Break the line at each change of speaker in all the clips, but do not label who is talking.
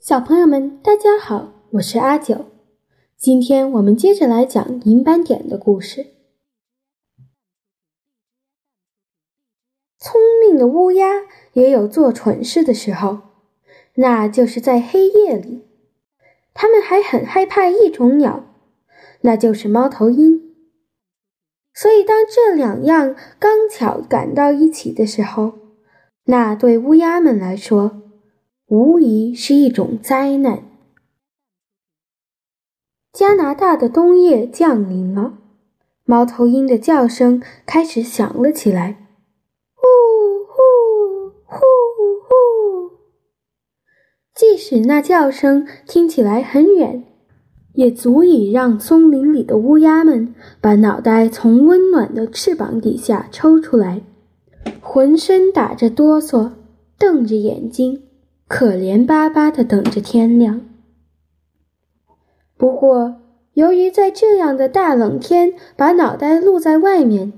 小朋友们，大家好，我是阿九。今天我们接着来讲银斑点的故事。聪明的乌鸦也有做蠢事的时候，那就是在黑夜里。它们还很害怕一种鸟，那就是猫头鹰。所以，当这两样刚巧赶到一起的时候，那对乌鸦们来说，无疑是一种灾难。加拿大的冬夜降临了，猫头鹰的叫声开始响了起来，呼呼呼呼。即使那叫声听起来很远，也足以让松林里的乌鸦们把脑袋从温暖的翅膀底下抽出来，浑身打着哆嗦，瞪着眼睛。可怜巴巴的等着天亮。不过，由于在这样的大冷天把脑袋露在外面，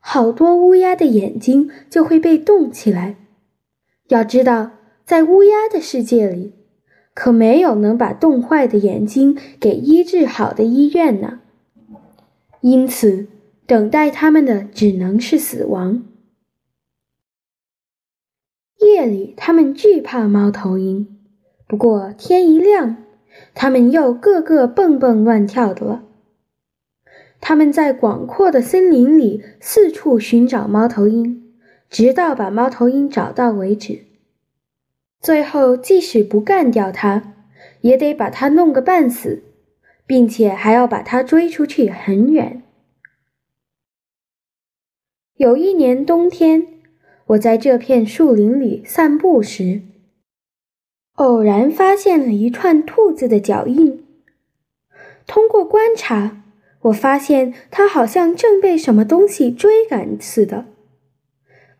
好多乌鸦的眼睛就会被冻起来。要知道，在乌鸦的世界里，可没有能把冻坏的眼睛给医治好的医院呢。因此，等待他们的只能是死亡。夜里，他们惧怕猫头鹰。不过天一亮，他们又个个蹦蹦乱跳的了。他们在广阔的森林里四处寻找猫头鹰，直到把猫头鹰找到为止。最后，即使不干掉它，也得把它弄个半死，并且还要把它追出去很远。有一年冬天。我在这片树林里散步时，偶然发现了一串兔子的脚印。通过观察，我发现它好像正被什么东西追赶似的。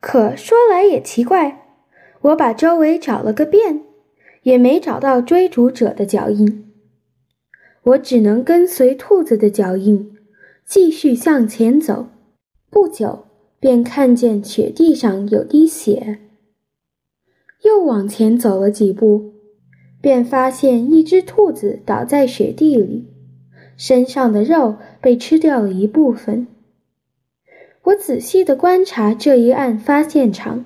可说来也奇怪，我把周围找了个遍，也没找到追逐者的脚印。我只能跟随兔子的脚印，继续向前走。不久。便看见雪地上有滴血，又往前走了几步，便发现一只兔子倒在雪地里，身上的肉被吃掉了一部分。我仔细地观察这一案发现场，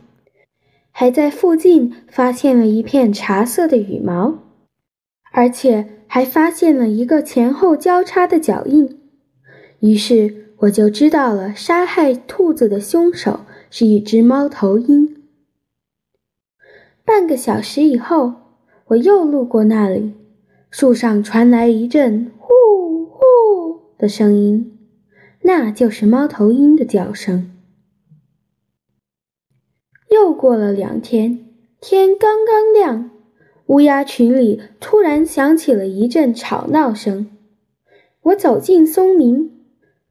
还在附近发现了一片茶色的羽毛，而且还发现了一个前后交叉的脚印。于是。我就知道了，杀害兔子的凶手是一只猫头鹰。半个小时以后，我又路过那里，树上传来一阵“呼呼”的声音，那就是猫头鹰的叫声。又过了两天，天刚刚亮，乌鸦群里突然响起了一阵吵闹声。我走进松林。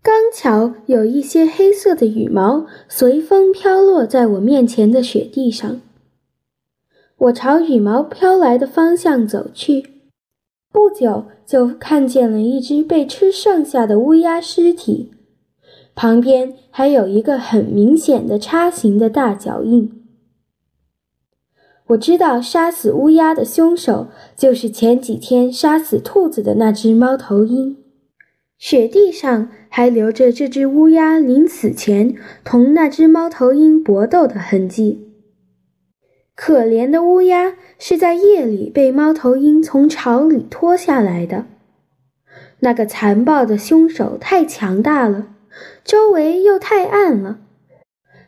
刚巧有一些黑色的羽毛随风飘落在我面前的雪地上，我朝羽毛飘来的方向走去，不久就看见了一只被吃剩下的乌鸦尸体，旁边还有一个很明显的叉形的大脚印。我知道杀死乌鸦的凶手就是前几天杀死兔子的那只猫头鹰。雪地上还留着这只乌鸦临死前同那只猫头鹰搏斗的痕迹。可怜的乌鸦是在夜里被猫头鹰从巢里拖下来的。那个残暴的凶手太强大了，周围又太暗了，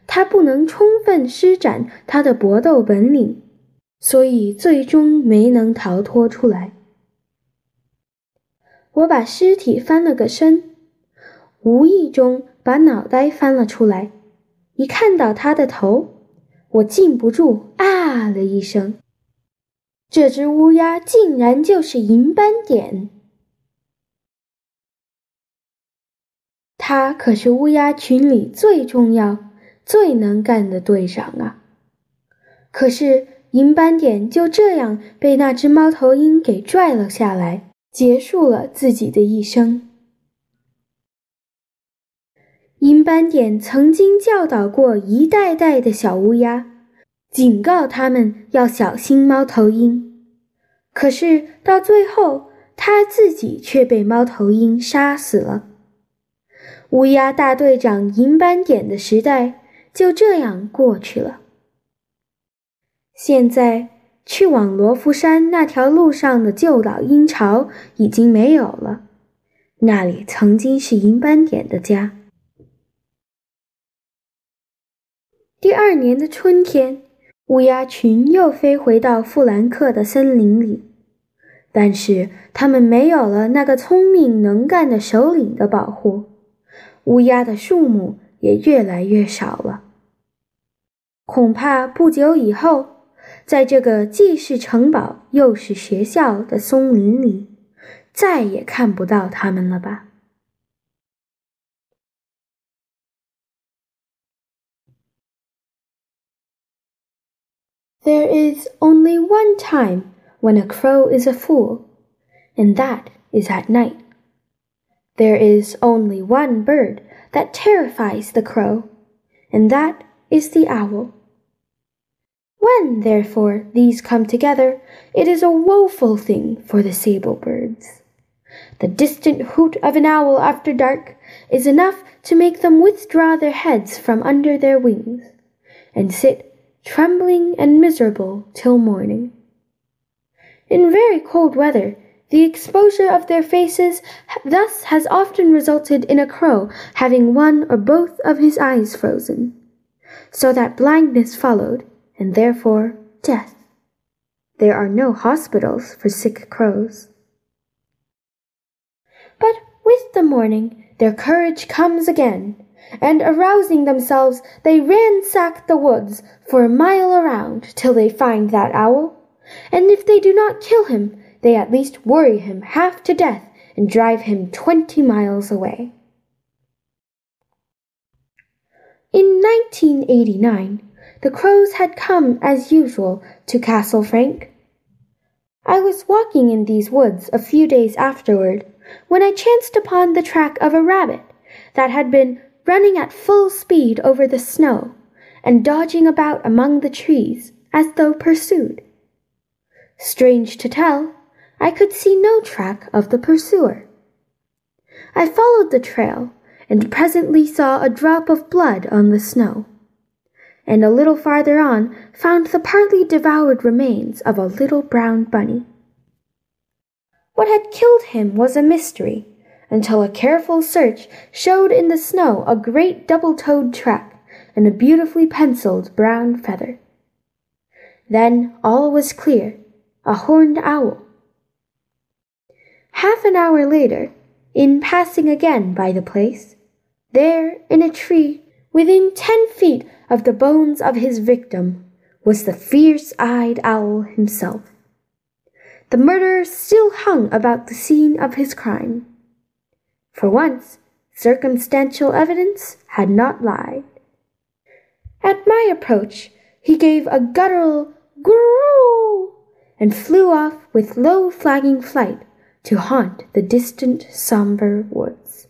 他不能充分施展他的搏斗本领，所以最终没能逃脱出来。我把尸体翻了个身，无意中把脑袋翻了出来。一看到他的头，我禁不住啊了一声。这只乌鸦竟然就是银斑点，他可是乌鸦群里最重要、最能干的队长啊！可是银斑点就这样被那只猫头鹰给拽了下来。结束了自己的一生。银斑点曾经教导过一代代的小乌鸦，警告他们要小心猫头鹰。可是到最后，他自己却被猫头鹰杀死了。乌鸦大队长银斑点的时代就这样过去了。现在去往罗浮山那条路上的旧老鹰巢已经没有了，那里曾经是银斑点的家。第二年的春天，乌鸦群又飞回到富兰克的森林里，但是他们没有了那个聪明能干的首领的保护。乌鸦的数目也越来越少了。恐怕不久以后，在这个既是城堡又是学校的松林里，再也看不到它们了吧？There is only one time when a crow is a fool, and that is at night. There is only one bird that terrifies the crow, and that is the owl. When, therefore, these come together, it is a woeful thing for the sable birds. The distant hoot of an owl after dark is enough to make them withdraw their heads from under their wings, and sit trembling and miserable till morning. In very cold weather, the exposure of their faces thus has often resulted in a crow having one or both of his eyes frozen, so that blindness followed, and therefore death. There are no hospitals for sick crows. But with the morning, their courage comes again, and arousing themselves, they ransack the woods for a mile around till they find that owl, and if they do not kill him, they at least worry him half to death and drive him twenty miles away. In 1989, the crows had come as usual to Castle Frank. I was walking in these woods a few days afterward when I chanced upon the track of a rabbit that had been running at full speed over the snow and dodging about among the trees as though pursued. Strange to tell, I could see no track of the pursuer. I followed the trail and presently saw a drop of blood on the snow, and a little farther on found the partly devoured remains of a little brown bunny. What had killed him was a mystery until a careful search showed in the snow a great double toed track and a beautifully penciled brown feather. Then all was clear a horned owl Half an hour later, in passing again by the place, there in a tree, within ten feet of the bones of his victim, was the fierce eyed owl himself. The murderer still hung about the scene of his crime. For once, circumstantial evidence had not lied. At my approach, he gave a guttural grrrl and flew off with low flagging flight to haunt the distant somber woods.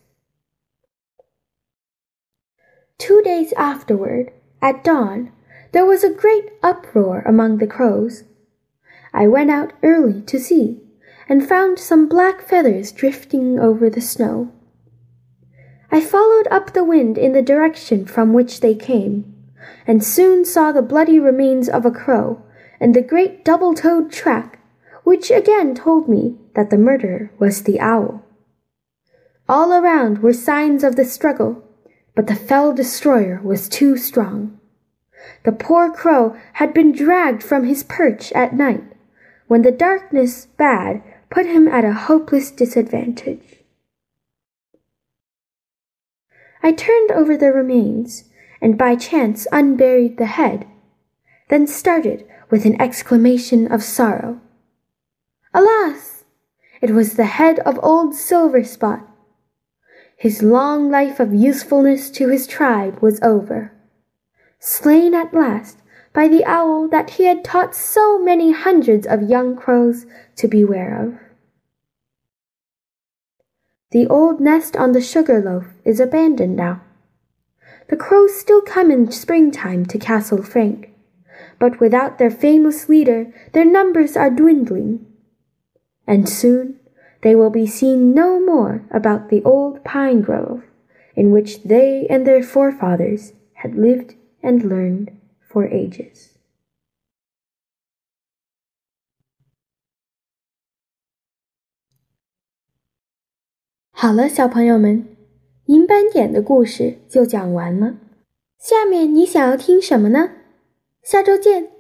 Two days afterward, at dawn, there was a great uproar among the crows. I went out early to see, and found some black feathers drifting over the snow. I followed up the wind in the direction from which they came, and soon saw the bloody remains of a crow and the great double toed track which again told me that the murderer was the owl. All around were signs of the struggle, but the fell destroyer was too strong. The poor crow had been dragged from his perch at night, when the darkness bad put him at a hopeless disadvantage. I turned over the remains, and by chance unburied the head, then started with an exclamation of sorrow. Alas! It was the head of old Silverspot. His long life of usefulness to his tribe was over. Slain at last by the owl that he had taught so many hundreds of young crows to beware of. The old nest on the sugar loaf is abandoned now. The crows still come in springtime to Castle Frank, but without their famous leader, their numbers are dwindling and soon they will be seen no more about the old pine grove in which they and their forefathers had lived and learned for ages. 好了，小朋友们，银斑点的故事就讲完了。下面你想要听什么呢？下周见。